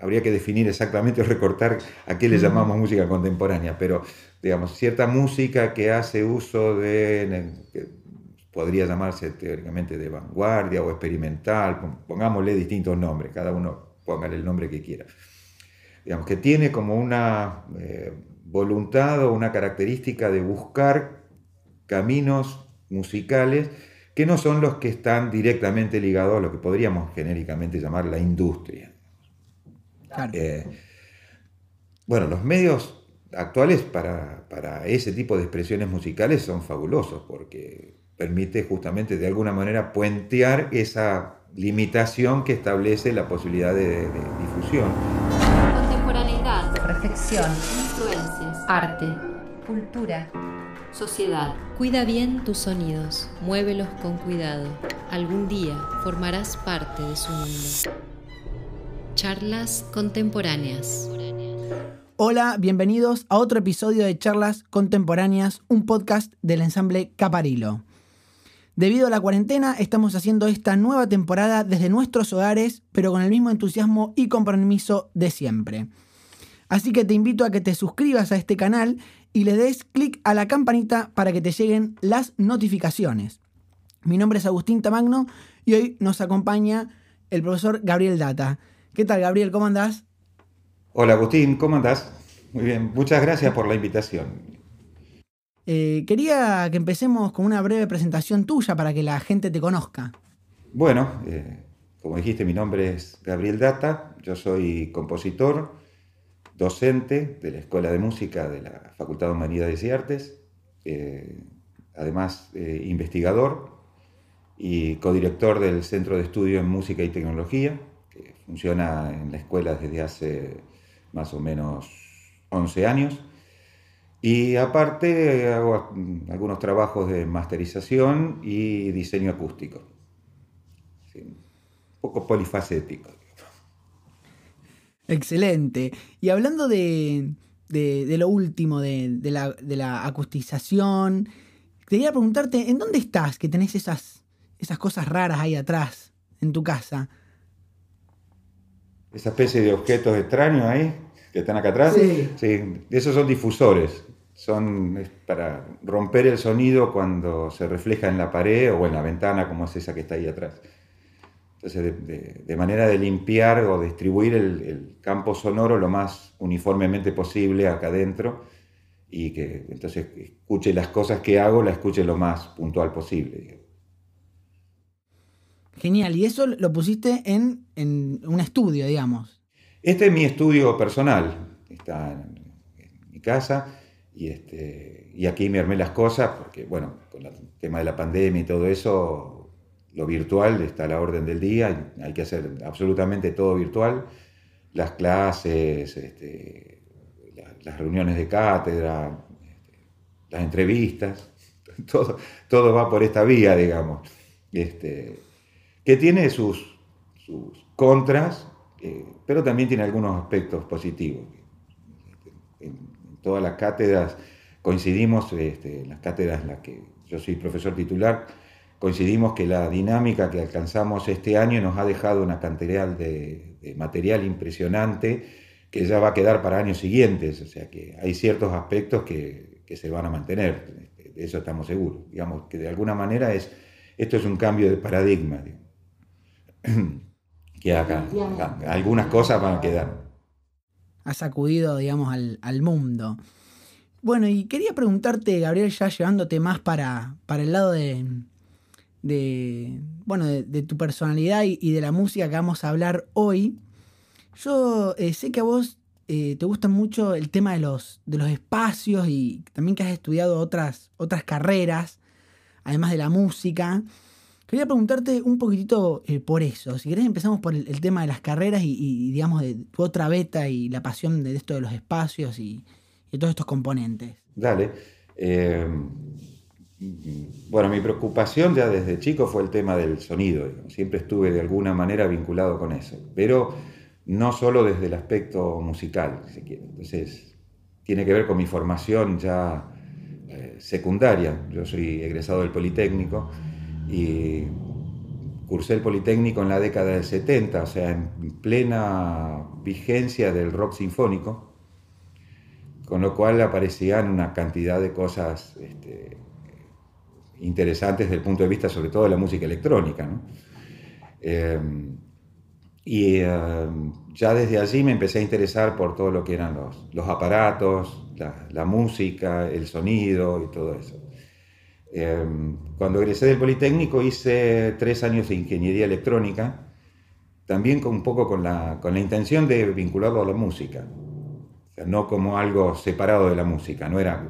habría que definir exactamente o recortar a qué le llamamos música contemporánea, pero digamos, cierta música que hace uso de, que podría llamarse teóricamente de vanguardia o experimental, pongámosle distintos nombres, cada uno póngale el nombre que quiera. Digamos, que tiene como una eh, voluntad o una característica de buscar caminos musicales que no son los que están directamente ligados a lo que podríamos genéricamente llamar la industria. Eh, bueno, los medios actuales para, ese tipo de expresiones musicales son fabulosos porque permite justamente de alguna manera puentear esa limitación que establece la posibilidad de, difusión. Contemporaneidad, reflexión, influencias, arte, cultura, sociedad. Cuida bien tus sonidos, muévelos con cuidado. Algún día formarás parte de su mundo. Charlas Contemporáneas. Hola, bienvenidos a otro episodio de Charlas Contemporáneas, un podcast del ensamble Caparilo. Debido a la cuarentena, estamos haciendo esta nueva temporada desde nuestros hogares, pero con el mismo entusiasmo y compromiso de siempre. Así que te invito a que te suscribas a este canal y le des clic a la campanita para que te lleguen las notificaciones. Mi nombre es Agustín Tamagno y hoy nos acompaña el profesor Gabriel Data. ¿Qué tal, Gabriel? ¿Cómo andás? Hola, Agustín, ¿cómo andás? Muy bien, muchas gracias por la invitación. Eh, quería que empecemos con una breve presentación tuya para que la gente te conozca. Bueno, eh, como dijiste, mi nombre es Gabriel Data, yo soy compositor, docente de la Escuela de Música de la Facultad de Humanidades y Artes, eh, además investigador y codirector del Centro de Estudio en Música y Tecnología, funciona en la escuela desde hace más o menos 11 años. Y aparte hago algunos trabajos de masterización y diseño acústico. un poco polifacético. Excelente. Y hablando de, lo último, de, la, de, la, acustización, quería preguntarte, ¿en dónde estás que tenés esas, esas cosas raras ahí atrás en tu casa? Esa especie de objetos extraños ahí, que están acá atrás. Sí. sí esos son difusores. Son para romper el sonido cuando se refleja en la pared o en la ventana, como es esa que está ahí atrás. Entonces, de, manera de limpiar o distribuir el, campo sonoro lo más uniformemente posible acá adentro y que entonces escuche las cosas que hago, la escuche lo más puntual posible. Genial, y eso lo pusiste en, un estudio, digamos. Este es mi estudio personal, está en, mi casa y, este, y aquí me armé las cosas porque, bueno, con el tema de la pandemia y todo eso, lo virtual está a la orden del día, hay que hacer absolutamente todo virtual, las clases, este, las reuniones de cátedra, este, las entrevistas, todo, todo va por esta vía, digamos. Este, que tiene sus, contras, eh, pero también tiene algunos aspectos positivos. En, todas las cátedras coincidimos, este, en las cátedras en las que yo soy profesor titular, coincidimos que la dinámica que alcanzamos este año nos ha dejado una cantidad de, material impresionante que ya va a quedar para años siguientes, o sea que hay ciertos aspectos que, que se van a mantener, de eso estamos seguros. Digamos que de alguna manera es, esto es un cambio de paradigma. Que acá algunas cosas van a quedar. Ha sacudido, digamos, al, mundo. Bueno, y quería preguntarte, Gabriel, ya llevándote más para, para el lado de, de bueno, de, tu personalidad y, de la música que vamos a hablar hoy. Yo eh, sé que a vos eh, te gusta mucho el tema de los, de los espacios y también que has estudiado otras, otras carreras, además de la música. Quería preguntarte un poquitito eh, por eso. Si querés empezamos por el, tema de las carreras y, digamos, de tu otra beta y la pasión de esto de los espacios y, todos estos componentes. Dale. Eh, bueno, mi preocupación ya desde chico fue el tema del sonido. Siempre estuve de alguna manera vinculado con eso. Pero no solo desde el aspecto musical, si quiere. Entonces, tiene que ver con mi formación ya eh, secundaria. Yo soy egresado del Politécnico y cursé el Politécnico en la década del 70, o sea, en plena vigencia del rock sinfónico, con lo cual aparecían una cantidad de cosas este, interesantes desde el punto de vista sobre todo de la música electrónica. Em, y em, ya desde allí me empecé a interesar por todo lo que eran los, aparatos, la, música, el sonido y todo eso. Em, cuando egresé del Politécnico hice tres años de ingeniería electrónica, también con, un poco con la, con la intención de vincularlo a la música, no como algo separado de la música, no era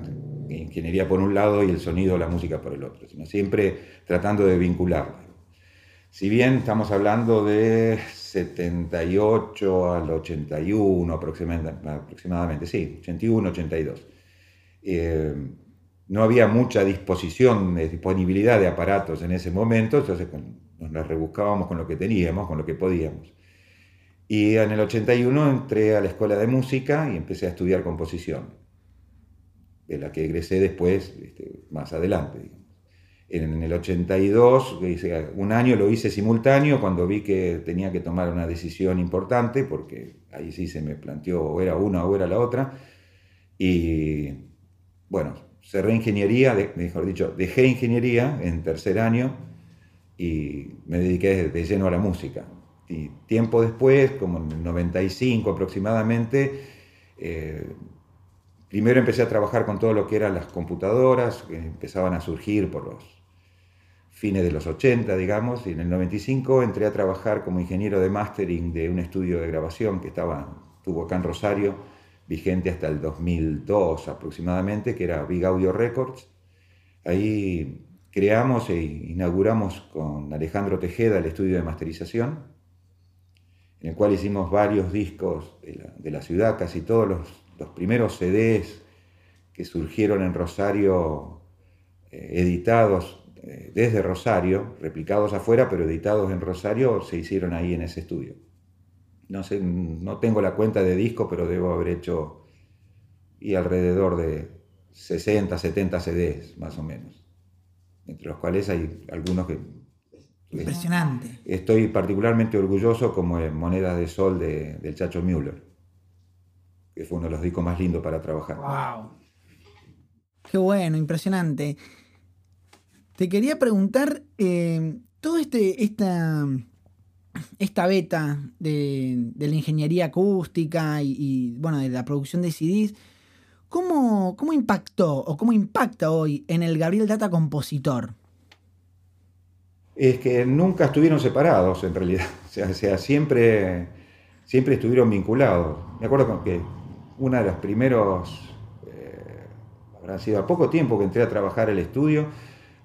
ingeniería por un lado y el sonido, la música por el otro, sino siempre tratando de vincularlo. Si bien estamos hablando de 78 al 81 aproximadamente, sí, 81, 82. Eh, no había mucha disposición, disponibilidad de aparatos en ese momento, entonces nos las rebuscábamos con lo que teníamos, con lo que podíamos. Y en el 81 entré a la escuela de música y empecé a estudiar composición, de la que egresé después, este, más adelante. En el 82, un año lo hice simultáneo cuando vi que tenía que tomar una decisión importante, porque ahí sí se me planteó o era una o era la otra. Y bueno, cerré ingeniería, mejor dicho, dejé ingeniería en tercer año y me dediqué de lleno a la música. Y tiempo después, como en el 95 aproximadamente, eh, primero empecé a trabajar con todo lo que eran las computadoras, que empezaban a surgir por los fines de los 80, digamos, y en el 95 entré a trabajar como ingeniero de mastering de un estudio de grabación que estaba, tuvo acá en Rosario, vigente hasta el 2002 aproximadamente, que era Big Audio Records. Ahí creamos e inauguramos con Alejandro Tejeda el estudio de masterización, en el cual hicimos varios discos de la, ciudad, casi todos los, primeros CDs que surgieron en Rosario, eh, editados eh, desde Rosario, replicados afuera, pero editados en Rosario, se hicieron ahí en ese estudio. No sé, no tengo la cuenta de disco, pero debo haber hecho y alrededor de 60, 70 CDs, más o menos. Entre los cuales hay algunos que... Impresionante. Estoy particularmente orgulloso como en Monedas de Sol de, del Chacho Müller, que fue uno de los discos más lindos para trabajar. ¡Wow! Qué bueno, impresionante. Te quería preguntar, eh, todo este, esta, esta beta de, la ingeniería acústica y, bueno, de la producción de CDs, ¿cómo, ¿cómo impactó o cómo impacta hoy en el Gabriel Data compositor? Es que nunca estuvieron separados en realidad, o sea, siempre, siempre estuvieron vinculados. Me acuerdo que una de las primeros, eh, habrá sido a poco tiempo que entré a trabajar el estudio,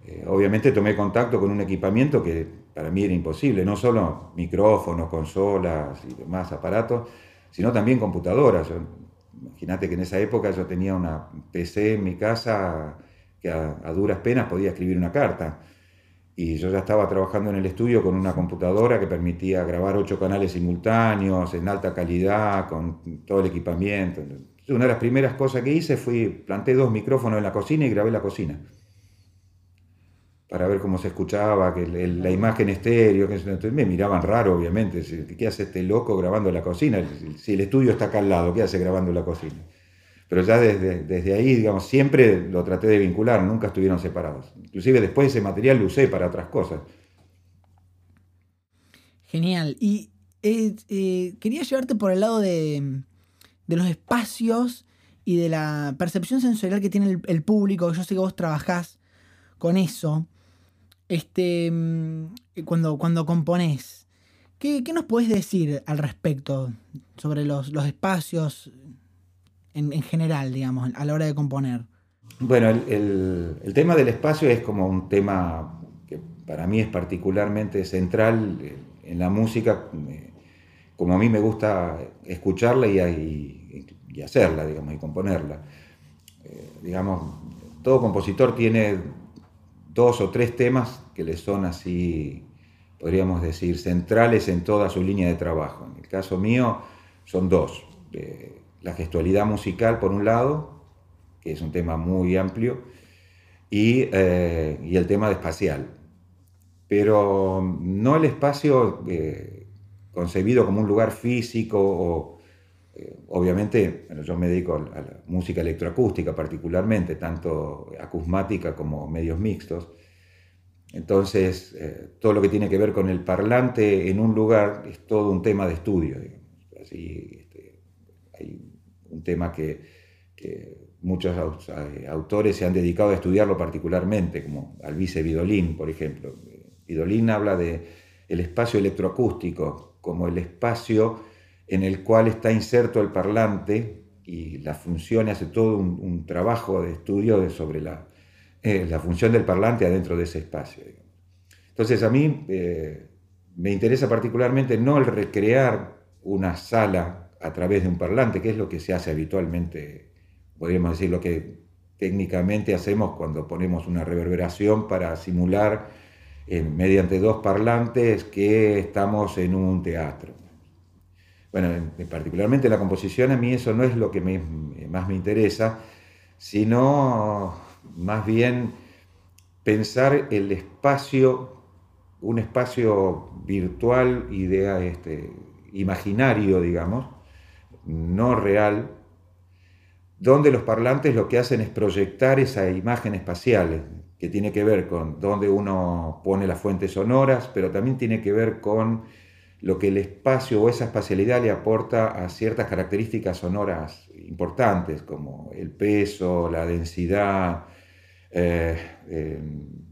eh, obviamente tomé contacto con un equipamiento que para mí era imposible, no solo micrófonos, consolas y demás aparatos, sino también computadoras. Imagínate que en esa época yo tenía una PC en mi casa que a, duras penas podía escribir una carta. Y yo ya estaba trabajando en el estudio con una computadora que permitía grabar ocho canales simultáneos, en alta calidad, con todo el equipamiento. Una de las primeras cosas que hice fue planté dos micrófonos en la cocina y grabé la cocina para ver cómo se escuchaba, que la imagen estéreo, que entonces me miraban raro, obviamente, ¿qué hace este loco grabando la cocina? Si el estudio está acá al lado, ¿qué hace grabando la cocina? Pero ya desde, desde ahí, digamos, siempre lo traté de vincular, nunca estuvieron separados. Inclusive después ese material lo usé para otras cosas. Genial. Y eh, eh, quería llevarte por el lado de, los espacios y de la percepción sensorial que tiene el, el, público. Yo sé que vos trabajás con eso este, mm, cuando, cuando componés, ¿qué, nos puedes decir al respecto sobre los, espacios en, general, digamos, a la hora de componer? Bueno, el, tema del espacio es como un tema que para mí es particularmente central en la música, eh, como a mí me gusta escucharla y, y, hacerla, digamos, y componerla. Eh, digamos, todo compositor tiene dos o tres temas que le son así, podríamos decir, centrales en toda su línea de trabajo. En el caso mío son dos. Eh, la gestualidad musical, por un lado, que es un tema muy amplio, y, eh, el tema de espacial. pero no el espacio eh, concebido como un lugar físico o, eh, obviamente, yo me dedico a la música electroacústica particularmente, tanto acusmática como medios mixtos. Entonces, eh, todo lo que tiene que ver con el parlante en un lugar es todo un tema de estudio. Así, este, hay un tema que, muchos eh, autores se han dedicado a estudiarlo particularmente, como Alvise Vidolín, por ejemplo. Vidolín habla de el espacio electroacústico como el espacio en el cual está inserto el parlante y la función hace todo un, trabajo de estudio sobre la, eh, la, función del parlante adentro de ese espacio. Entonces a mí eh, me interesa particularmente no el recrear una sala a través de un parlante, que es lo que se hace habitualmente, podríamos decir lo que técnicamente hacemos cuando ponemos una reverberación para simular eh, mediante dos parlantes que estamos en un teatro bueno, particularmente la composición, a mí eso no es lo que más me interesa, sino más bien pensar el espacio, un espacio virtual, idea, este, imaginario, digamos, no real, donde los parlantes lo que hacen es proyectar esa imagen espacial, que tiene que ver con dónde uno pone las fuentes sonoras, pero también tiene que ver con lo que el espacio o esa espacialidad le aporta a ciertas características sonoras importantes, como el peso, la densidad, eh, eh,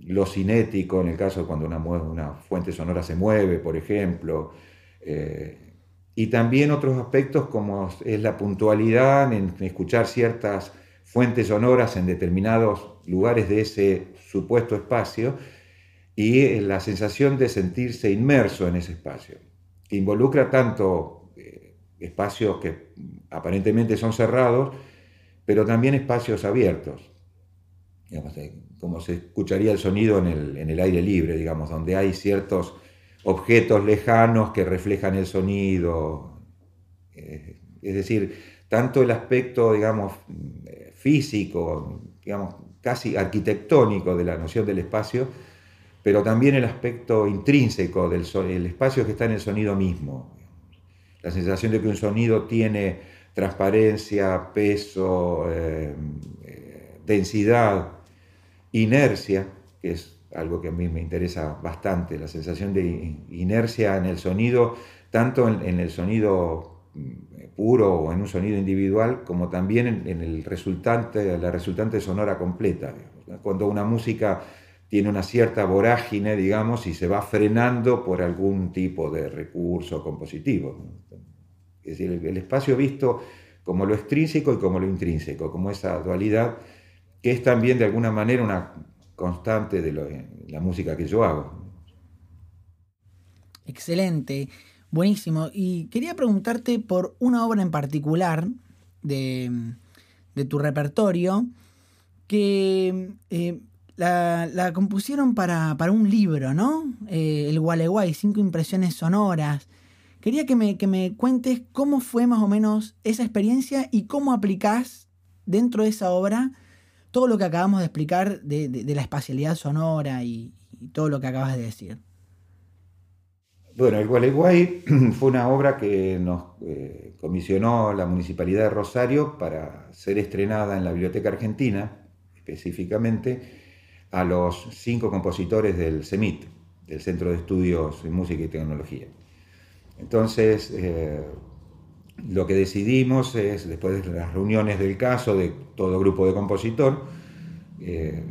lo cinético, en el caso de cuando una, fuente sonora se mueve, por ejemplo, eh, y también otros aspectos como es la puntualidad en escuchar ciertas fuentes sonoras en determinados lugares de ese supuesto espacio y la sensación de sentirse inmerso en ese espacio que involucra tanto eh, espacios que aparentemente son cerrados, pero también espacios abiertos, como se escucharía el sonido en el, aire libre, digamos, donde hay ciertos objetos lejanos que reflejan el sonido. Eh, es decir, tanto el aspecto, digamos, físico, digamos, casi arquitectónico de la noción del espacio, pero también el aspecto intrínseco del el espacio que está en el sonido mismo. La sensación de que un sonido tiene transparencia, peso, eh, eh, densidad, inercia, que es algo que a mí me interesa bastante, la sensación de inercia en el sonido, tanto en, el sonido mm, puro o en un sonido individual, como también en, el resultante, la resultante sonora completa. Cuando una música tiene una cierta vorágine, digamos, y se va frenando por algún tipo de recurso compositivo. Es decir, el, espacio visto como lo extrínseco y como lo intrínseco, como esa dualidad que es también de alguna manera una constante de la música que yo hago. Excelente, buenísimo. Y quería preguntarte por una obra en particular de, tu repertorio que eh, la, compusieron para, un libro, ¿no? Eh, el Gualeguay, cinco impresiones sonoras. Quería que me, que me cuentes cómo fue más o menos esa experiencia y cómo aplicás dentro de esa obra todo lo que acabamos de explicar de, la espacialidad sonora y, todo lo que acabas de decir. Bueno, el Gualeguay fue una obra que nos eh, comisionó la Municipalidad de Rosario para ser estrenada en la Biblioteca Argentina, específicamente, a los cinco compositores del CEMIT, del Centro de Estudios en Música y Tecnología. Entonces, eh, lo que decidimos es, después de las reuniones del caso de todo grupo de compositor, eh,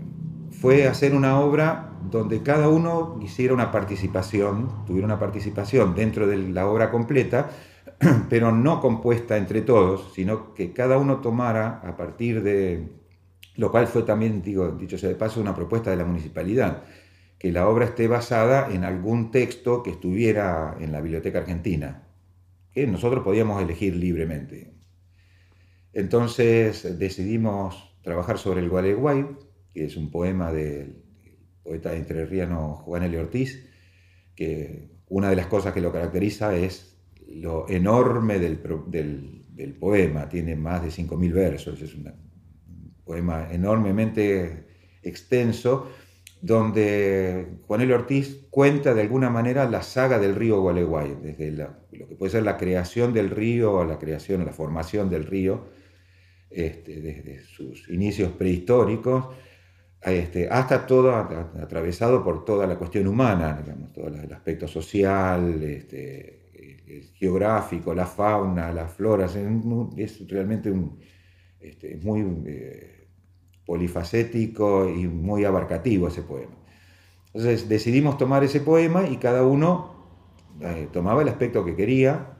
fue hacer una obra donde cada uno hiciera una participación, tuviera una participación dentro de la obra completa, pero no compuesta entre todos, sino que cada uno tomara a partir de lo cual fue también, digo, dicho sea de paso, una propuesta de la municipalidad, que la obra esté basada en algún texto que estuviera en la Biblioteca Argentina, que nosotros podíamos elegir libremente. Entonces decidimos trabajar sobre el Gualeguay, que es un poema del poeta entrerriano Juan L. Ortiz, que una de las cosas que lo caracteriza es lo enorme del, del poema, tiene más de 5.000 versos, es una poema enormemente extenso, donde Juanel Ortiz cuenta de alguna manera la saga del río Gualeguay, desde lo que puede ser la creación del río, la creación, la formación del río, este, desde sus inicios prehistóricos, este, hasta todo atravesado por toda la cuestión humana, digamos, todo el aspecto social, este, geográfico, la fauna, las floras, es realmente un, este, muy eh, polifacético y muy abarcativo ese poema. Entonces decidimos tomar ese poema y cada uno eh, tomaba el aspecto que quería,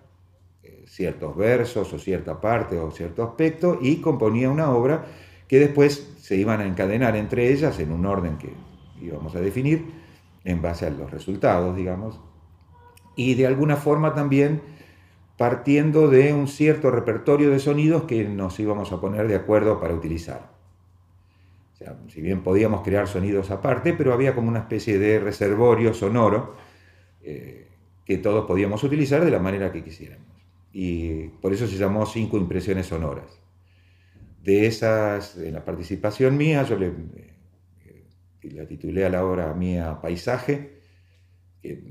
eh, ciertos versos o cierta parte o cierto aspecto, y componía una obra que después se iban a encadenar entre ellas en un orden que íbamos a definir en base a los resultados, digamos, y de alguna forma también partiendo de un cierto repertorio de sonidos que nos íbamos a poner de acuerdo para utilizar. Sea, si bien podíamos crear sonidos aparte, pero había como una especie de reservorio sonoro eh, que todos podíamos utilizar de la manera que quisiéramos. Y por eso se llamó Cinco Impresiones Sonoras de esas, en la participación mía, yo le, eh, la titulé a la obra mía Paisaje, que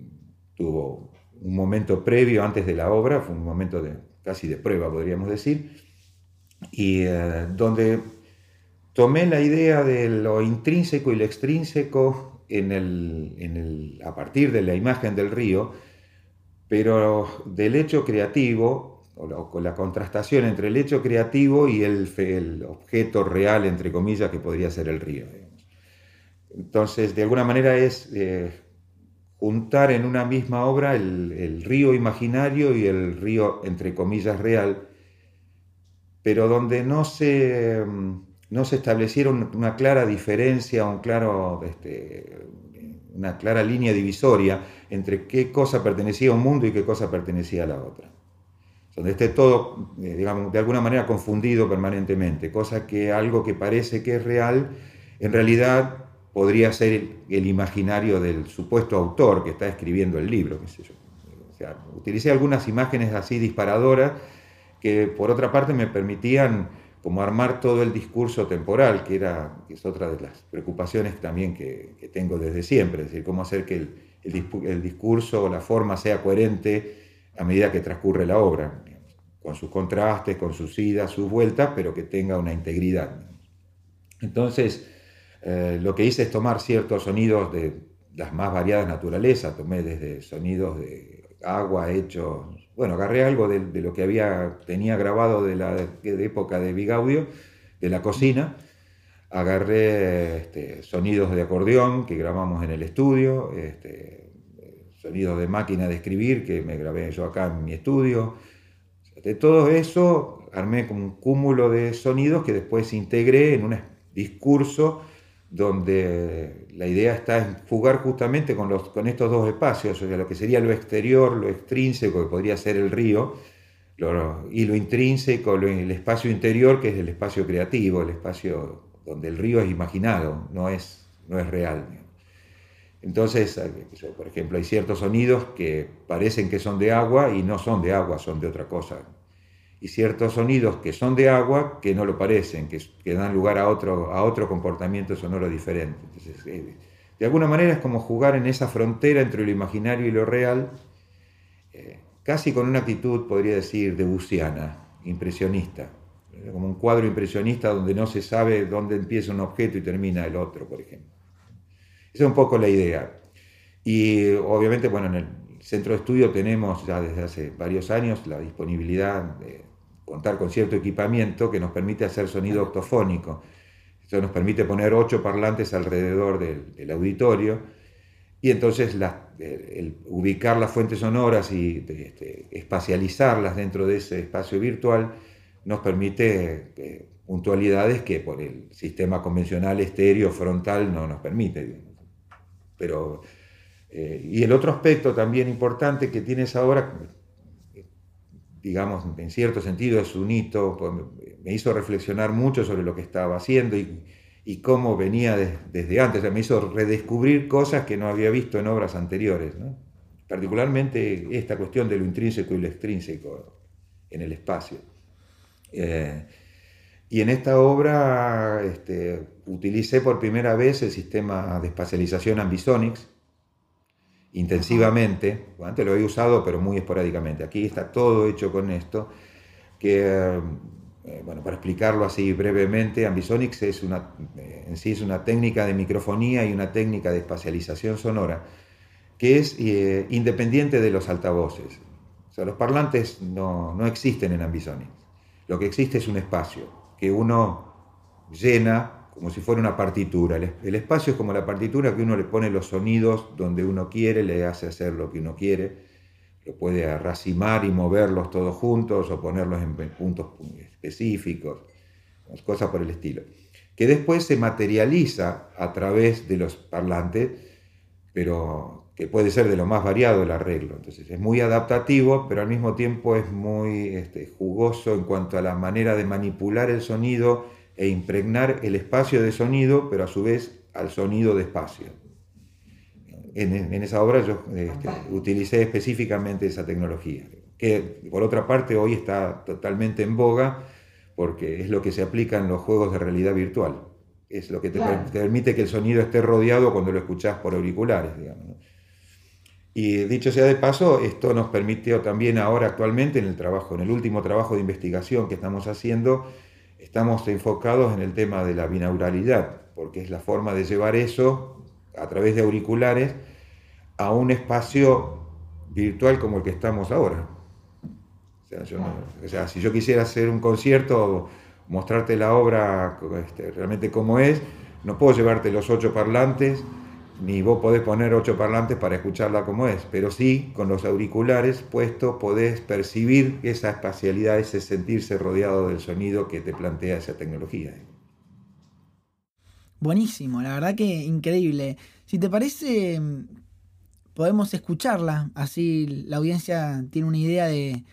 tuvo un momento previo antes de la obra, fue un momento de, casi de prueba, podríamos decir, y eh, donde tomé la idea de lo intrínseco y lo extrínseco en el, en el, a partir de la imagen del río, pero del hecho creativo o con la contrastación entre el hecho creativo y el, objeto real, entre comillas, que podría ser el río. Entonces, de alguna manera es eh, juntar en una misma obra el, río imaginario y el río, entre comillas, real, pero donde no se, mm, no se establecieron una clara diferencia, un claro, este, una clara línea divisoria entre qué cosa pertenecía a un mundo y qué cosa pertenecía a la otra donde esté todo, eh, digamos, de alguna manera confundido permanentemente, cosa que algo que parece que es real, en realidad podría ser el, imaginario del supuesto autor que está escribiendo el libro, qué sé yo. Utilicé algunas imágenes así disparadoras que por otra parte me permitían como armar todo el discurso temporal, que, era, es otra de las preocupaciones también que, tengo desde siempre, es decir, cómo hacer que el, el discurso o la forma sea coherente a medida que transcurre la obra, con sus contrastes, con sus idas, sus vueltas, pero que tenga una integridad. Entonces, eh, lo que hice es tomar ciertos sonidos de las más variadas naturalezas, tomé desde sonidos de agua hechos, bueno, agarré algo de, lo que había, tenía grabado de la época de Bigaudio, de la cocina, agarré este, sonidos de acordeón que grabamos en el estudio, este, sonidos de máquina de escribir que me grabé yo acá en mi estudio. De todo eso armé como un cúmulo de sonidos que después integré en un discurso donde la idea está en jugar justamente con, los, con estos dos espacios, o sea, lo que sería lo exterior, lo extrínseco, que podría ser el río, y lo intrínseco, el espacio interior, que es el espacio creativo, el espacio donde el río es imaginado, no es, no es real. Entonces, por ejemplo, hay ciertos sonidos que parecen que son de agua y no son de agua, son de otra cosa. Y ciertos sonidos que son de agua que no lo parecen, que, dan lugar a otro, a otro comportamiento sonoro diferente. Entonces, eh, de alguna manera es como jugar en esa frontera entre lo imaginario y lo real, eh, casi con una actitud, podría decir, debussiana, impresionista. Como un cuadro impresionista donde no se sabe dónde empieza un objeto y termina el otro, por ejemplo. Esa es un poco la idea. Y obviamente, bueno, en el centro de estudio tenemos ya desde hace varios años la disponibilidad de contar con cierto equipamiento que nos permite hacer sonido octofónico. Eso nos permite poner ocho parlantes alrededor del, auditorio y entonces ubicar las fuentes sonoras y este, espacializarlas dentro de ese espacio virtual nos permite eh, puntualidades que por el sistema convencional estéreo frontal no nos permite. Pero, eh, y el otro aspecto también importante que tienes ahora, digamos, en cierto sentido es un hito, pues, me hizo reflexionar mucho sobre lo que estaba haciendo y, cómo venía desde antes, me hizo redescubrir cosas que no había visto en obras anteriores, particularmente esta cuestión de lo intrínseco y lo extrínseco en el espacio. Eh, Y en esta obra este, utilicé por primera vez el sistema de espacialización Ambisonics intensivamente. Antes lo había usado, pero muy esporádicamente. Aquí está todo hecho con esto, que, eh, bueno, para explicarlo así brevemente, Ambisonics es una, eh, en sí es una técnica de microfonía y una técnica de espacialización sonora que es eh, independiente de los altavoces. O sea, los parlantes no, no existen en Ambisonics. Lo que existe es un espacio que uno llena como si fuera una partitura. El, espacio es como la partitura que uno le pone los sonidos donde uno quiere, le hace hacer lo que uno quiere, lo puede racimar y moverlos todos juntos o ponerlos en puntos específicos, cosas por el estilo. Que después se materializa a través de los parlantes, pero que puede ser de lo más variado el arreglo. Entonces es muy adaptativo, pero al mismo tiempo es muy este, jugoso en cuanto a la manera de manipular el sonido e impregnar el espacio de sonido, pero a su vez al sonido de espacio. En, esa obra yo este, utilicé específicamente esa tecnología, que por otra parte hoy está totalmente en boga porque es lo que se aplica en los juegos de realidad virtual. Es lo que te, permite que el sonido esté rodeado cuando lo escuchás por auriculares, Y dicho sea de paso, esto nos permitió también ahora actualmente en el trabajo, en el último trabajo de investigación que estamos haciendo, estamos enfocados en el tema de la binauralidad, porque es la forma de llevar eso a través de auriculares a un espacio virtual como el que estamos ahora. O sea, si yo quisiera hacer un concierto, mostrarte la obra este, realmente como es, no puedo llevarte los ocho parlantes ni vos podés poner ocho parlantes para escucharla como es, pero sí, con los auriculares puestos podés percibir esa espacialidad, ese sentirse rodeado del sonido que te plantea esa tecnología. Buenísimo, la verdad que increíble. Si te parece, podemos escucharla, así la audiencia tiene una idea de,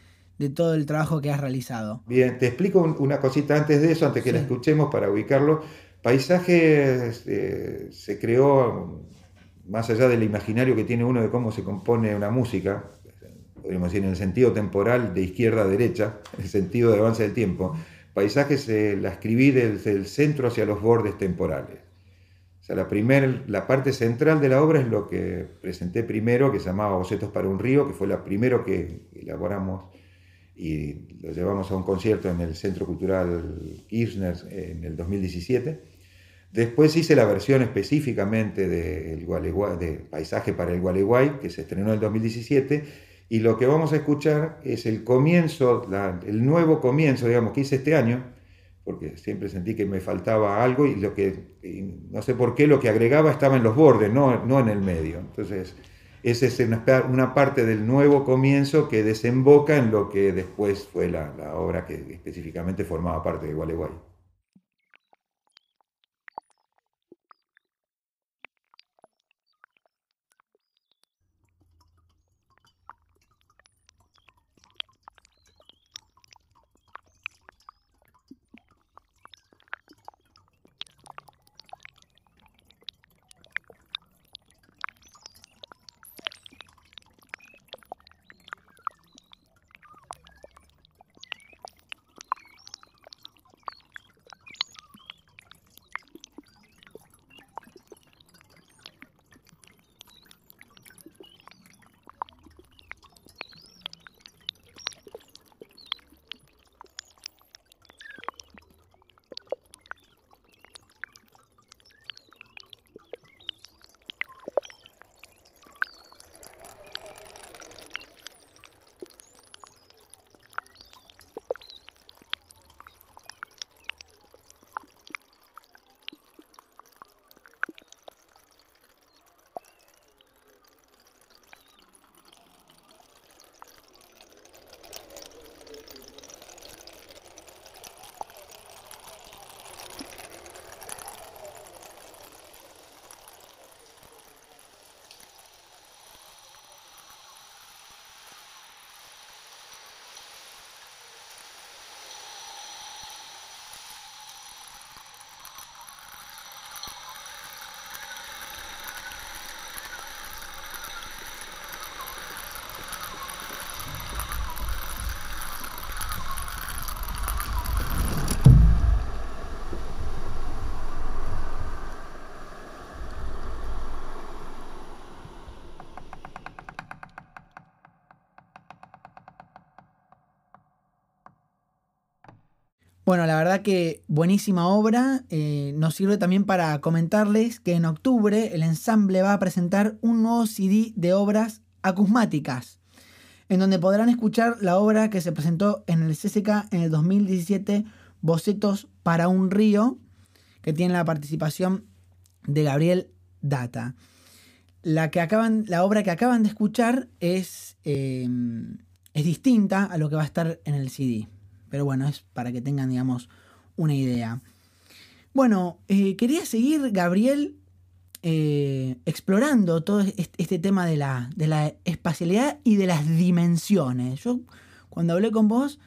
todo el trabajo que has realizado. Bien, te explico una cosita antes de eso, antes que la escuchemos para ubicarlo. Paisaje eh, se creó más allá del imaginario que tiene uno de cómo se compone una música, podríamos decir en el sentido temporal de izquierda a derecha, en el sentido de avance del tiempo, paisaje se la escribí desde el centro hacia los bordes temporales. O sea, la, la parte central de la obra es lo que presenté primero, que se llamaba Bocetos para un río, que fue la primero que elaboramos y lo llevamos a un concierto en el Centro Cultural Kirchner en el 2017 Después hice la versión específicamente de, Paisaje para el Gualeguay, que se estrenó en el 2017, y lo que vamos a escuchar es el comienzo, el nuevo comienzo, digamos, que hice este año, porque siempre sentí que me faltaba algo y lo que, no sé por qué, lo que agregaba estaba en los bordes, no, no en el medio. Entonces, esa es una, parte del nuevo comienzo que desemboca en lo que después fue la, la obra que específicamente formaba parte de Gualeguay. Bueno, la verdad que buenísima obra. Eh, nos sirve también para comentarles que en octubre el ensamble va a presentar un nuevo CD de obras acusmáticas, en donde podrán escuchar la obra que se presentó en el CCK en el 2017, Bocetos para un río, que tiene la participación de Gabriel Data. La, que acaban, la obra que acaban de escuchar es, eh, es distinta a lo que va a estar en el CD. Pero bueno, es para que tengan, digamos, una idea. Bueno, eh, quería seguir, Gabriel, eh, explorando todo este tema de la, de la, espacialidad y de las dimensiones. Yo, cuando hablé con vos,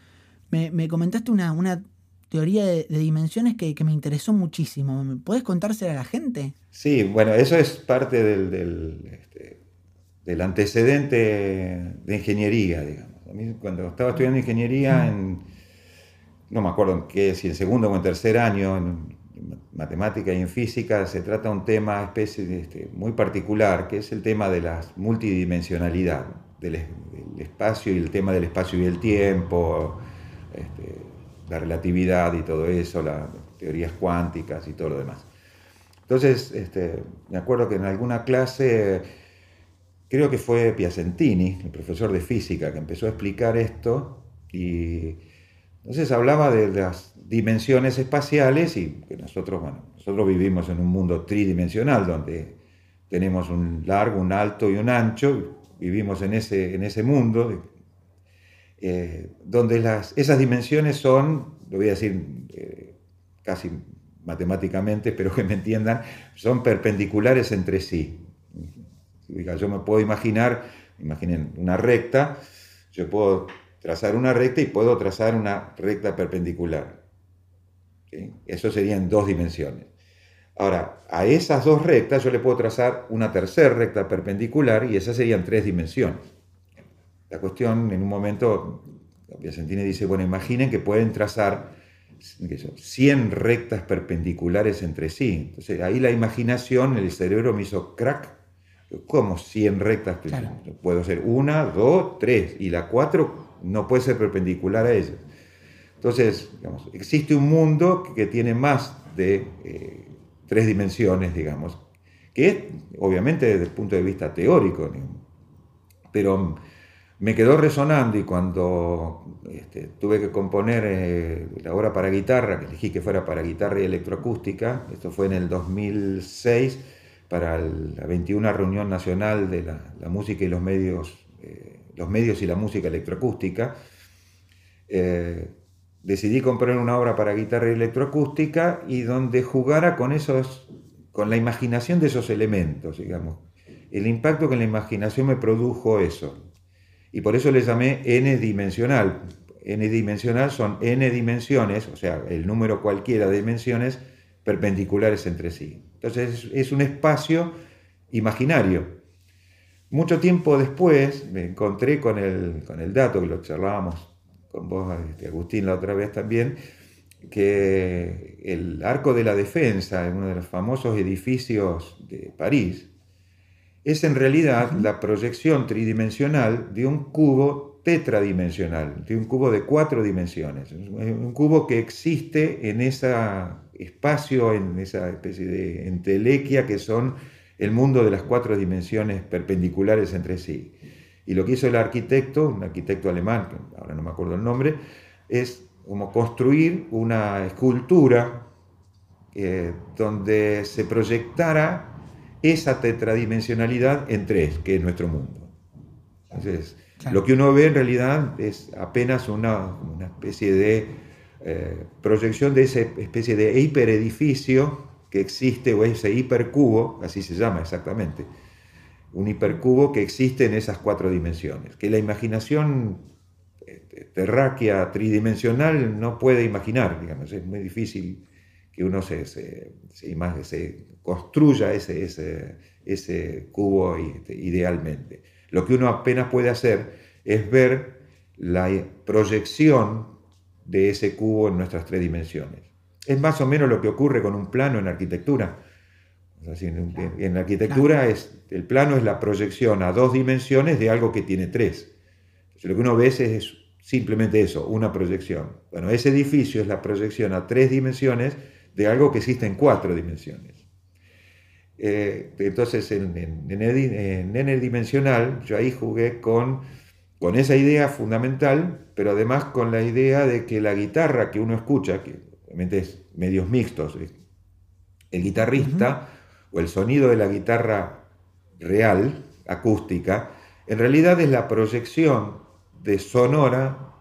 me, comentaste una, una teoría de, dimensiones que, me interesó muchísimo. ¿Me podés contársela a la gente? Sí, bueno, eso es parte del, del, este, del antecedente de ingeniería, digamos. A mí, cuando estaba estudiando ingeniería en no me acuerdo en si en segundo o en tercer año, en matemática y en física, se trata un tema especie este, muy particular, que es el tema de la multidimensionalidad del, espacio y el tema del espacio y el tiempo, este, la relatividad y todo eso, las teorías cuánticas y todo lo demás. Entonces, este, me acuerdo que en alguna clase, creo que fue Piacentini, el profesor de física, que empezó a explicar esto y entonces hablaba de las dimensiones espaciales y que nosotros, bueno, nosotros vivimos en un mundo tridimensional donde tenemos un largo, un alto y un ancho, vivimos en ese, en ese mundo eh, donde esas dimensiones son, lo voy a decir eh, casi matemáticamente, pero que me entiendan, son perpendiculares entre sí. Yo me puedo imaginar, imaginen una recta, yo puedo trazar una recta y puedo trazar una recta perpendicular. Eso sería en dos dimensiones. Ahora, a esas dos rectas yo le puedo trazar una tercera recta perpendicular y esas serían tres dimensiones. La cuestión, en un momento, Piacentini dice, bueno, imaginen que pueden trazar 100 rectas perpendiculares entre sí. Entonces, ahí la imaginación, el cerebro me hizo crack. ¿Cómo 100 rectas? Puedo hacer una, dos, tres. Y la cuatro, no puede ser perpendicular a ellas. Entonces, existe un mundo que tiene más de eh, tres dimensiones, digamos, que es obviamente desde el punto de vista teórico, pero me quedó resonando y cuando este, tuve que componer eh, la obra para guitarra, que elegí que fuera para guitarra y electroacústica, esto fue en el 2006, para la 21 reunión nacional de la, música y los medios eh, los medios y la música electroacústica, eh, decidí comprar una obra para guitarra electroacústica y donde jugara con esos, con la imaginación de esos elementos, digamos. El impacto que en la imaginación me produjo eso. Y por eso le llamé n-dimensional. n-dimensional son n dimensiones, o sea, el número cualquiera de dimensiones perpendiculares entre sí. Entonces es un espacio imaginario mucho tiempo después me encontré con el, con el dato, que lo charlábamos con vos, este, Agustín, la otra vez también, que el Arco de la Defensa, uno de los famosos edificios de París, es en realidad la proyección tridimensional de un cubo tetradimensional, de un cubo de cuatro dimensiones, un cubo que existe en ese espacio, en esa especie de entelequia que son el mundo de las cuatro dimensiones perpendiculares entre sí. Y lo que hizo el arquitecto, un arquitecto alemán, ahora no me acuerdo el nombre, es como construir una escultura eh, donde se proyectara esa tetradimensionalidad en tres, que es nuestro mundo. Entonces, lo que uno ve en realidad es apenas una, especie de eh, proyección de esa especie de hiperedificio que existe, o ese hipercubo, así se llama exactamente, un hipercubo que existe en esas cuatro dimensiones, que la imaginación este, terráquea tridimensional no puede imaginar, digamos, es muy difícil que uno se, se, se, construya ese, ese, ese cubo este, idealmente. Lo que uno apenas puede hacer es ver la proyección de ese cubo en nuestras tres dimensiones. Es más o menos lo que ocurre con un plano en arquitectura. en, arquitectura es, el plano es la proyección a dos dimensiones de algo que tiene tres. lo que uno ve es, simplemente eso, una proyección. Bueno, ese edificio es la proyección a tres dimensiones de algo que existe en cuatro dimensiones. Eh, entonces, en, en, el, dimensional, yo ahí jugué con, con esa idea fundamental, pero además con la idea de que la guitarra que uno escucha, que obviamente es medios mixtos, el guitarrista o el sonido de la guitarra real, acústica, en realidad es la proyección de sonora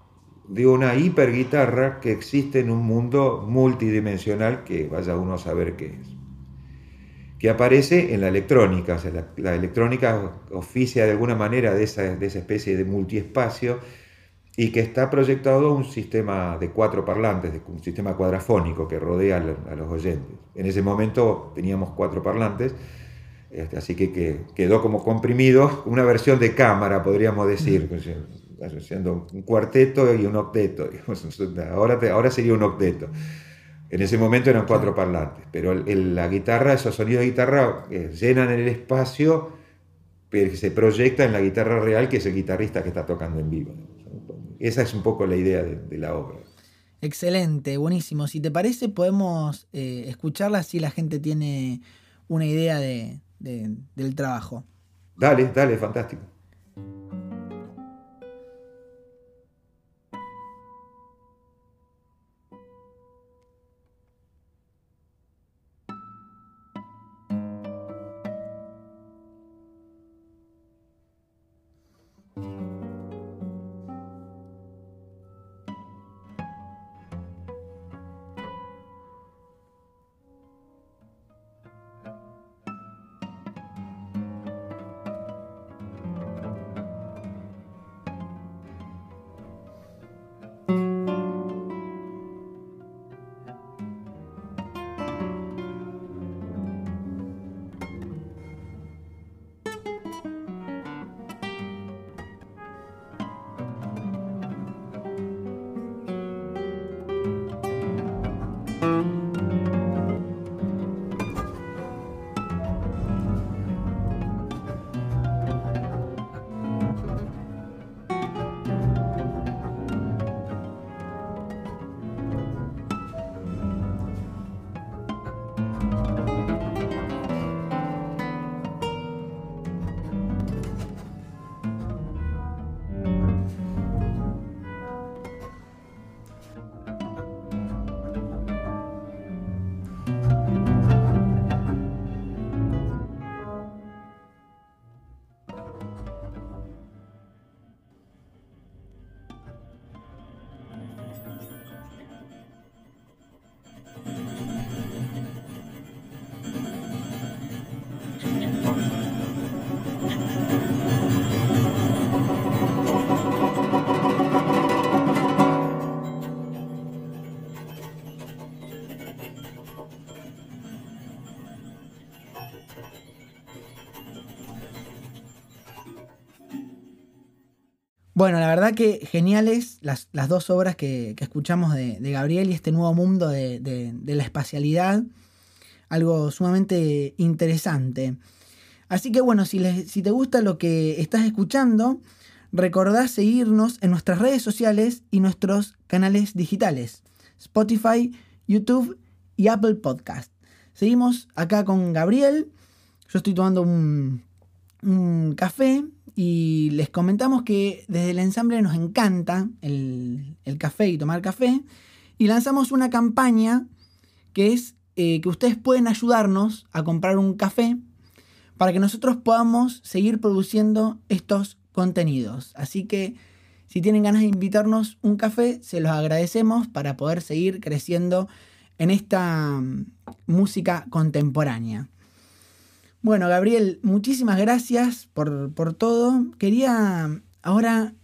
de una hiperguitarra que existe en un mundo multidimensional que vaya uno a saber qué es que aparece en la electrónica. O sea, la, electrónica oficia de alguna manera de esa, de esa, especie de multiespacio y que está proyectado un sistema de cuatro parlantes, un sistema cuadrafónico que rodea a, los oyentes. En ese momento teníamos cuatro parlantes, este, así que, quedó como comprimido una versión de cámara, podríamos decir, siendo un cuarteto y un octeto. Ahora, ahora sería un octeto. En ese momento eran cuatro parlantes, pero la guitarra, esos sonidos de guitarra eh, llenan el espacio, pero se proyecta en la guitarra real, que es el guitarrista que está tocando en vivo. Esa es un poco la idea de, la obra. Excelente, buenísimo. Si te parece, podemos eh, escucharla si la gente tiene una idea del trabajo. Dale, dale, fantástico. Bueno, la verdad que geniales las, las dos obras que, escuchamos de, Gabriel y este nuevo mundo de, la espacialidad. Algo sumamente interesante. Así que bueno, si, si te gusta lo que estás escuchando, recordá seguirnos en nuestras redes sociales y nuestros canales digitales. Spotify, YouTube y Apple Podcast. Seguimos acá con Gabriel. Yo estoy tomando un, un café y les comentamos que desde el ensamble nos encanta el, café y tomar café. Y lanzamos una campaña que es eh, que ustedes pueden ayudarnos a comprar un café para que nosotros podamos seguir produciendo estos contenidos. Así que si tienen ganas de invitarnos un café, se los agradecemos para poder seguir creciendo en esta mm, música contemporánea. Bueno, Gabriel, muchísimas gracias por, todo. Quería ahora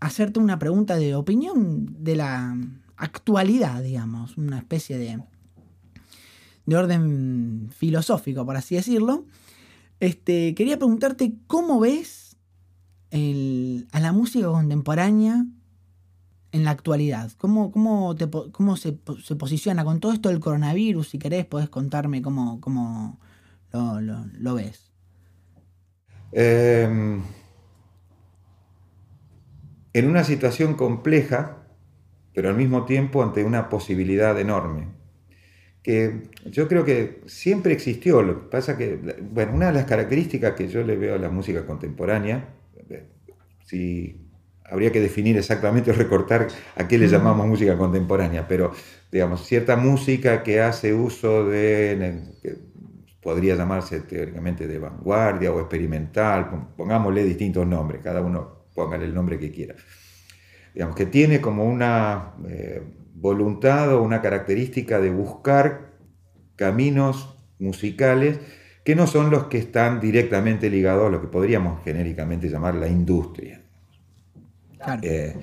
hacerte una pregunta de opinión de la actualidad, digamos, una especie de, de orden filosófico, por así decirlo. Este, quería preguntarte cómo ves a la música contemporánea en la actualidad. ¿Cómo, cómo, cómo se, se, posiciona con todo esto del coronavirus? Si querés, podés contarme cómo, cómo, lo, ves? Em, en una situación compleja, pero al mismo tiempo ante una posibilidad enorme. Que yo creo que siempre existió, lo que pasa que, bueno, una de las características que yo le veo a la música contemporánea, eh, si habría que definir exactamente o recortar a qué le llamamos música contemporánea, pero digamos, cierta música que hace uso de, podría llamarse teóricamente de vanguardia o experimental, pongámosle distintos nombres, cada uno póngale el nombre que quiera. Digamos, que tiene como una eh, voluntad o una característica de buscar caminos musicales que no son los que están directamente ligados a lo que podríamos genéricamente llamar la industria. Eh,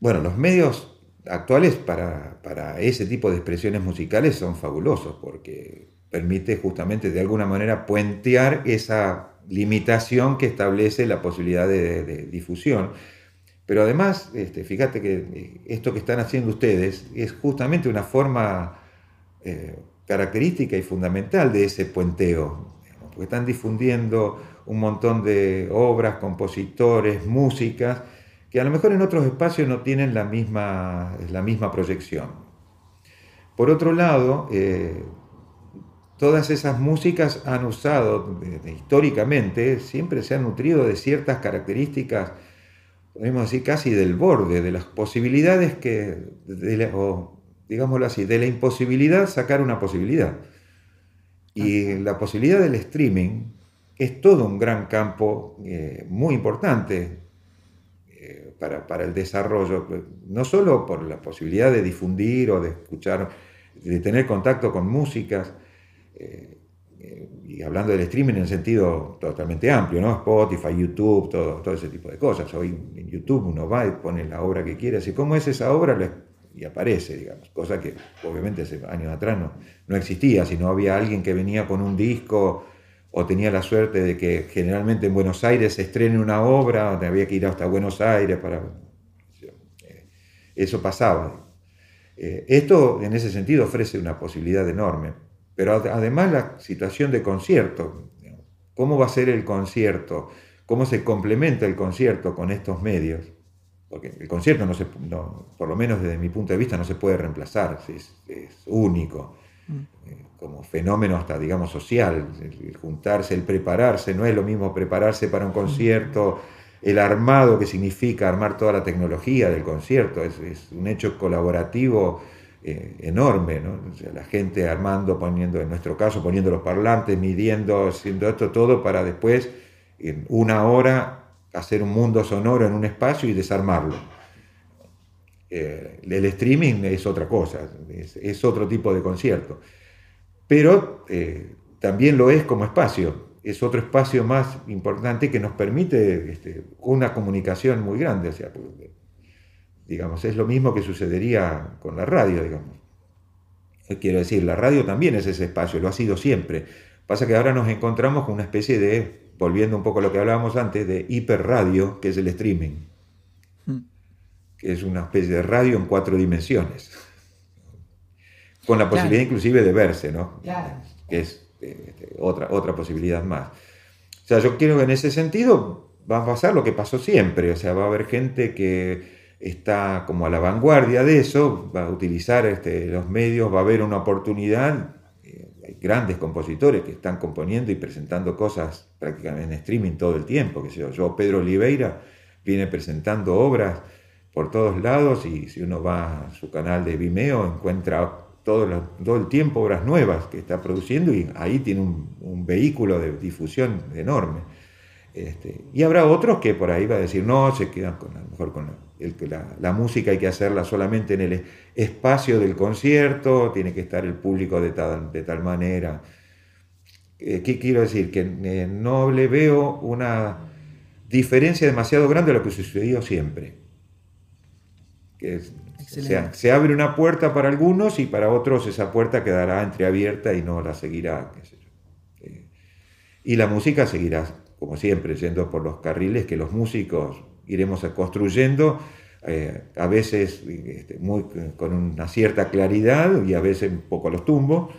bueno, los medios actuales para, para, ese tipo de expresiones musicales son fabulosos porque permite justamente de alguna manera puentear esa limitación que establece la posibilidad de, difusión. Pero además, este, fíjate que esto que están haciendo ustedes es justamente una forma eh, característica y fundamental de ese puenteo, porque están difundiendo un montón de obras, compositores, músicas, que a lo mejor en otros espacios no tienen la misma, la misma proyección. Por otro lado, eh, todas esas músicas han usado históricamente, siempre se han nutrido de ciertas características, podemos decir casi del borde, de las posibilidades que, o digámoslo así, de la imposibilidad sacar una posibilidad. Y la posibilidad del streaming es todo un gran campo eh, muy importante eh, para, para, el desarrollo, no solo por la posibilidad de difundir o de escuchar, de tener contacto con músicas, eh, eh, y hablando del streaming en sentido totalmente amplio, ¿no? Spotify, YouTube, todo, todo ese tipo de cosas. Hoy en YouTube uno va y pone la obra que quiere, así como es esa obra y aparece, digamos, cosa que obviamente hace años atrás no, no existía, sino había alguien que venía con un disco o tenía la suerte de que generalmente en Buenos Aires se estrene una obra, donde había que ir hasta Buenos Aires para... Eh, eso pasaba. Esto en ese sentido ofrece una posibilidad enorme. Pero además la situación de concierto, ¿cómo va a ser el concierto? ¿Cómo se complementa el concierto con estos medios? Porque el concierto, no se, por lo menos desde mi punto de vista, no se puede reemplazar, es, único, mm. eh, como fenómeno hasta, digamos, social, el, juntarse, el prepararse, no es lo mismo prepararse para un concierto, el armado que significa armar toda la tecnología del concierto, es, es un hecho colaborativo eh, enorme, ¿no? la gente armando, poniendo, en nuestro caso, poniendo los parlantes, midiendo, haciendo esto todo para después, en una hora, hacer un mundo sonoro en un espacio y desarmarlo. Eh, el streaming es otra cosa, es, otro tipo de concierto, pero eh, también lo es como espacio, es otro espacio más importante que nos permite este, una comunicación muy grande. O sea, digamos, es lo mismo que sucedería con la radio, digamos. Eh, quiero decir, la radio también es ese espacio, lo ha sido siempre. Pasa que ahora nos encontramos con una especie de, volviendo un poco a lo que hablábamos antes, de hiperradio, que es el streaming, hmm. que es una especie de radio en cuatro dimensiones, con la posibilidad inclusive de verse, ¿no? Que es este, otra, otra posibilidad más. O sea, yo quiero que en ese sentido va a pasar lo que pasó siempre, o sea, va a haber gente que está como a la vanguardia de eso, va a utilizar este, los medios, va a haber una oportunidad. Eh, hay grandes compositores que están componiendo y presentando cosas prácticamente en streaming todo el tiempo. Que yo, yo, Pedro Oliveira, viene presentando obras por todos lados y si uno va a su canal de Vimeo encuentra todo, todo el tiempo obras nuevas que está produciendo y ahí tiene un, un vehículo de difusión enorme. Este, y habrá otros que por ahí va a decir, no, se quedan con, a lo mejor con la, la, música hay que hacerla solamente en el espacio del concierto, tiene que estar el público de tal, de tal manera. Eh, ¿Qué quiero decir? Que eh, no le veo una diferencia demasiado grande a lo que sucedió siempre. Que se, se, abre una puerta para algunos y para otros esa puerta quedará entreabierta y no la seguirá. Eh, y la música seguirá como siempre, yendo por los carriles que los músicos iremos construyendo, eh, a veces este, muy, con una cierta claridad y a veces un poco los tumbos,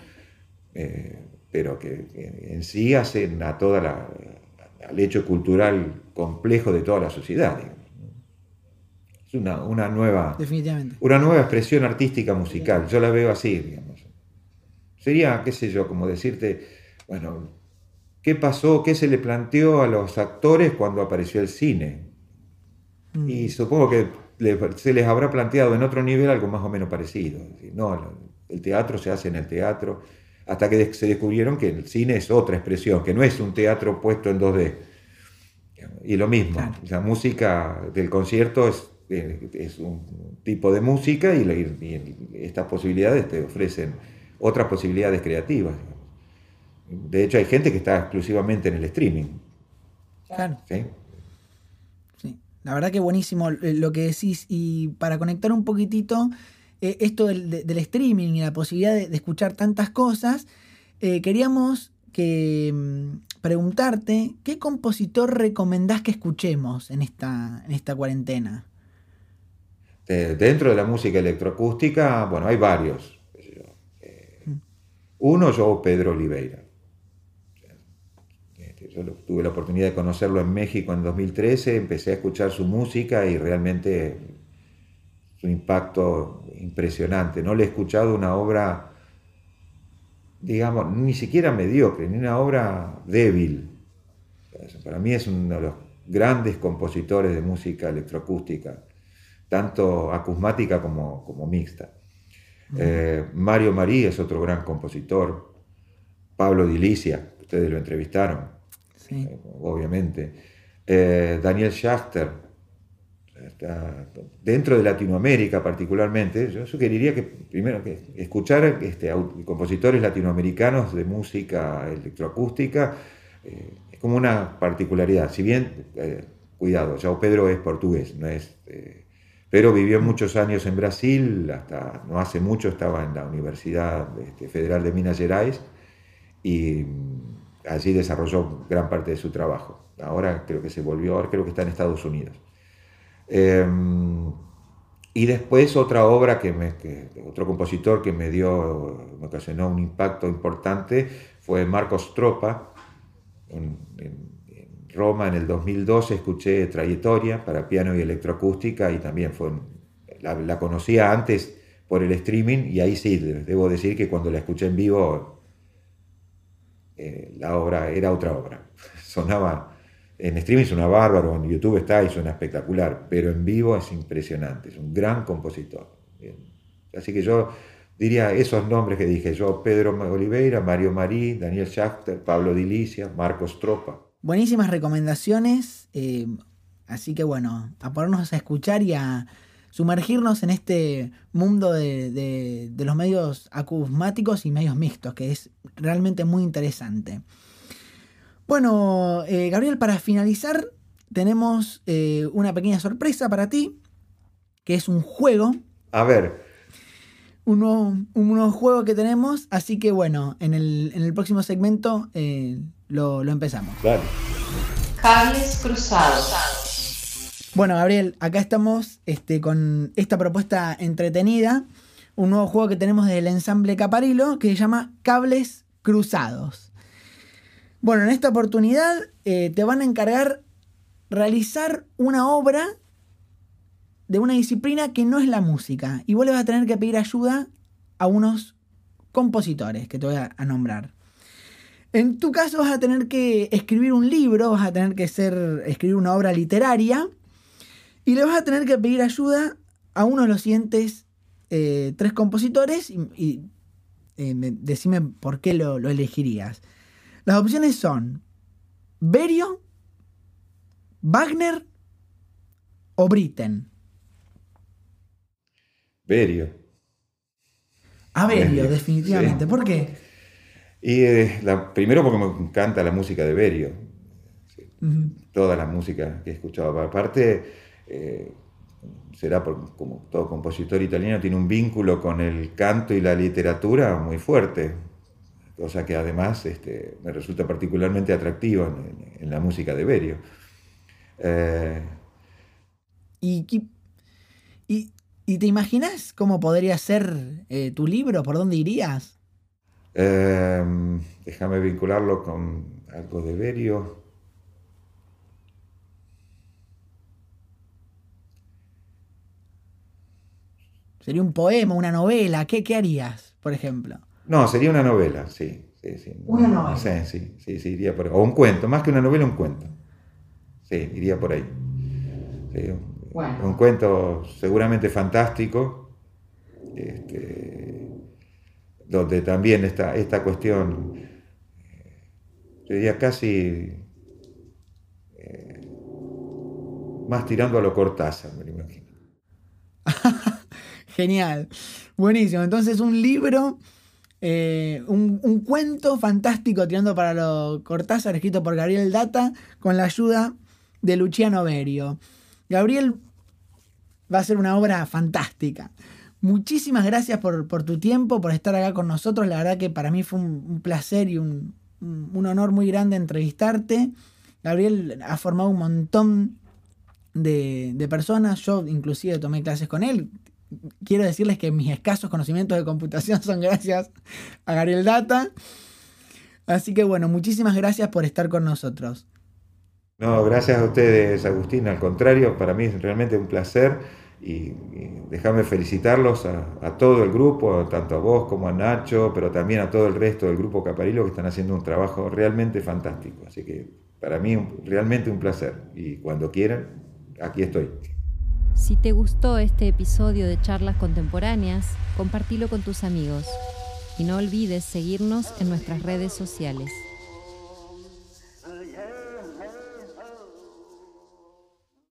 eh, pero que, en sí hacen a toda la, al hecho cultural complejo de toda la sociedad. Es una, una nueva. Definitivamente. Una nueva expresión artística musical. Yo la veo así, digamos. Sería, qué sé yo, como decirte, bueno, ¿qué pasó? ¿Qué se le planteó a los actores cuando apareció el cine? Mm. Y supongo que se les habrá planteado en otro nivel algo más o menos parecido. No, el teatro se hace en el teatro, hasta que se descubrieron que el cine es otra expresión, que no es un teatro puesto en 2D. Y lo mismo, Claro. la música del concierto es, eh, es un tipo de música y estas posibilidades te ofrecen otras posibilidades creativas. De hecho, hay gente que está exclusivamente en el streaming. Claro. ¿sí? Sí, la verdad que buenísimo eh, lo que decís. Y para conectar un poquitito eh, esto del, de- del streaming y la posibilidad de, de escuchar tantas cosas, eh, queríamos que mm, preguntarte qué compositor recomendás que escuchemos en esta, en esta cuarentena. De- dentro de la música electroacústica, bueno, hay varios. Eh, uno, yo, Pedro Oliveira. Yo tuve la oportunidad de conocerlo en México en 2013, empecé a escuchar su música y realmente su impacto impresionante. No le he escuchado una obra, digamos, ni siquiera mediocre, ni una obra débil. Para mí es uno de los grandes compositores de música electroacústica tanto acusmática como, como mixta. Eh, Mario Marí es otro gran compositor. Pablo Dilicia, ustedes lo entrevistaron, Sí. obviamente. Eh, Daniel Schachter, está- dentro de Latinoamérica particularmente, yo sugeriría que primero que escuchar este, compositores latinoamericanos de música electroacústica eh, es como una particularidad. Si bien, eh, cuidado, João Pedro es portugués, no es, eh, pero vivió muchos años en Brasil, hasta no hace mucho estaba en la Universidad este, Federal de Minas Gerais y mm, allí desarrolló gran parte de su trabajo. Ahora creo que se volvió, ahora creo que está en Estados Unidos. Eh, y después otra obra que, me, que- otro compositor que me dio, me ocasionó un impacto importante fue Marcos Tropa. En, Roma en el 2012 escuché Trayectoria para piano y electroacústica y también fue, la, conocía antes por el streaming y ahí sí, de- debo decir que cuando la escuché en vivo eh, la obra era otra obra. Sonaba, en streaming suena bárbaro, en YouTube está y suena espectacular, pero en vivo es impresionante, es un gran compositor. Así que yo diría esos nombres que dije yo, Pedro Oliveira, Mario Marí, Daniel Schachter, Pablo Dilicia, Marcos Tropa. Buenísimas recomendaciones. eh, así que bueno, a ponernos a escuchar y a sumergirnos en este mundo de, de- de los medios acusmáticos y medios mixtos, que es realmente muy interesante. Bueno, eh, Gabriel, para finalizar, tenemos eh, una pequeña sorpresa para ti, que es un juego A ver, un nuevo, un nuevo juego que tenemos. Así que bueno, en el, en el próximo segmento eh, lo, lo empezamos. dale. Cables cruzados. Bueno, Gabriel, acá estamos este, con esta propuesta entretenida. Un nuevo juego que tenemos del ensamble Caparilo que se llama Cables Cruzados. Bueno, en esta oportunidad eh, te van a encargar realizar una obra de una disciplina que no es la música. Y vos le vas a tener que pedir ayuda a unos compositores que te voy a, a nombrar. En tu caso vas a tener que escribir un libro, vas a tener que ser, escribir una obra literaria y le vas a tener que pedir ayuda a uno de los siguientes eh, tres compositores y, y, eh, me- decime por qué lo, lo elegirías. Las opciones son Berio, Wagner o Britten. Berio. A Berio, Berio, definitivamente. sí. ¿Por qué? Y eh, la- primero porque me encanta la música de Berio. Ujú. toda la música que he escuchado. Aparte, eh, será por, como todo compositor italiano, tiene un vínculo con el canto y la literatura muy fuerte, cosa que además este, me resulta particularmente atractivo en, en la música de Berio. Eh, ¿Y, y, y te imaginas cómo podría ser eh, tu libro? ¿Por dónde irías? eh, déjame vincularlo con algo de Berio. ¿Sería un poema, una novela? ¿Qué, qué harías, por ejemplo? No, sería una novela, sí. sí, sí. Una novela. Sí, sí, sí, sí, iría por ahí. O un cuento, más que una novela, un cuento. Sí, iría por ahí. Sí, un, Bueno. un cuento seguramente fantástico, este, donde también esta, esta cuestión, eh, yo diría casi eh, más tirando a lo Cortázar, me lo imagino. Genial. Buenísimo. Entonces, un libro, eh, un, un cuento fantástico tirando para lo Cortázar, escrito por Gabriel Data, con la ayuda de Luciano Berio. Gabriel va a ser una obra fantástica. Muchísimas gracias por, por tu tiempo, por estar acá con nosotros. La verdad que para mí fue un, un placer y un, un- honor muy grande entrevistarte. Gabriel ha formado un montón de, de personas. Yo inclusive tomé clases con él. Quiero decirles que mis escasos conocimientos de computación son gracias a Gabriel Data. Así que bueno, muchísimas gracias por estar con nosotros. No, gracias a ustedes, Agustín. Al contrario, para mí es realmente un placer y, y déjame felicitarlos a, a todo el grupo, tanto a vos como a Nacho, pero también a todo el resto del grupo Caparilo que están haciendo un trabajo realmente fantástico. Así que para mí realmente un placer y cuando quieran, aquí estoy. Si te gustó este episodio de Charlas Contemporáneas, compartilo con tus amigos. Y no olvides seguirnos en nuestras redes sociales.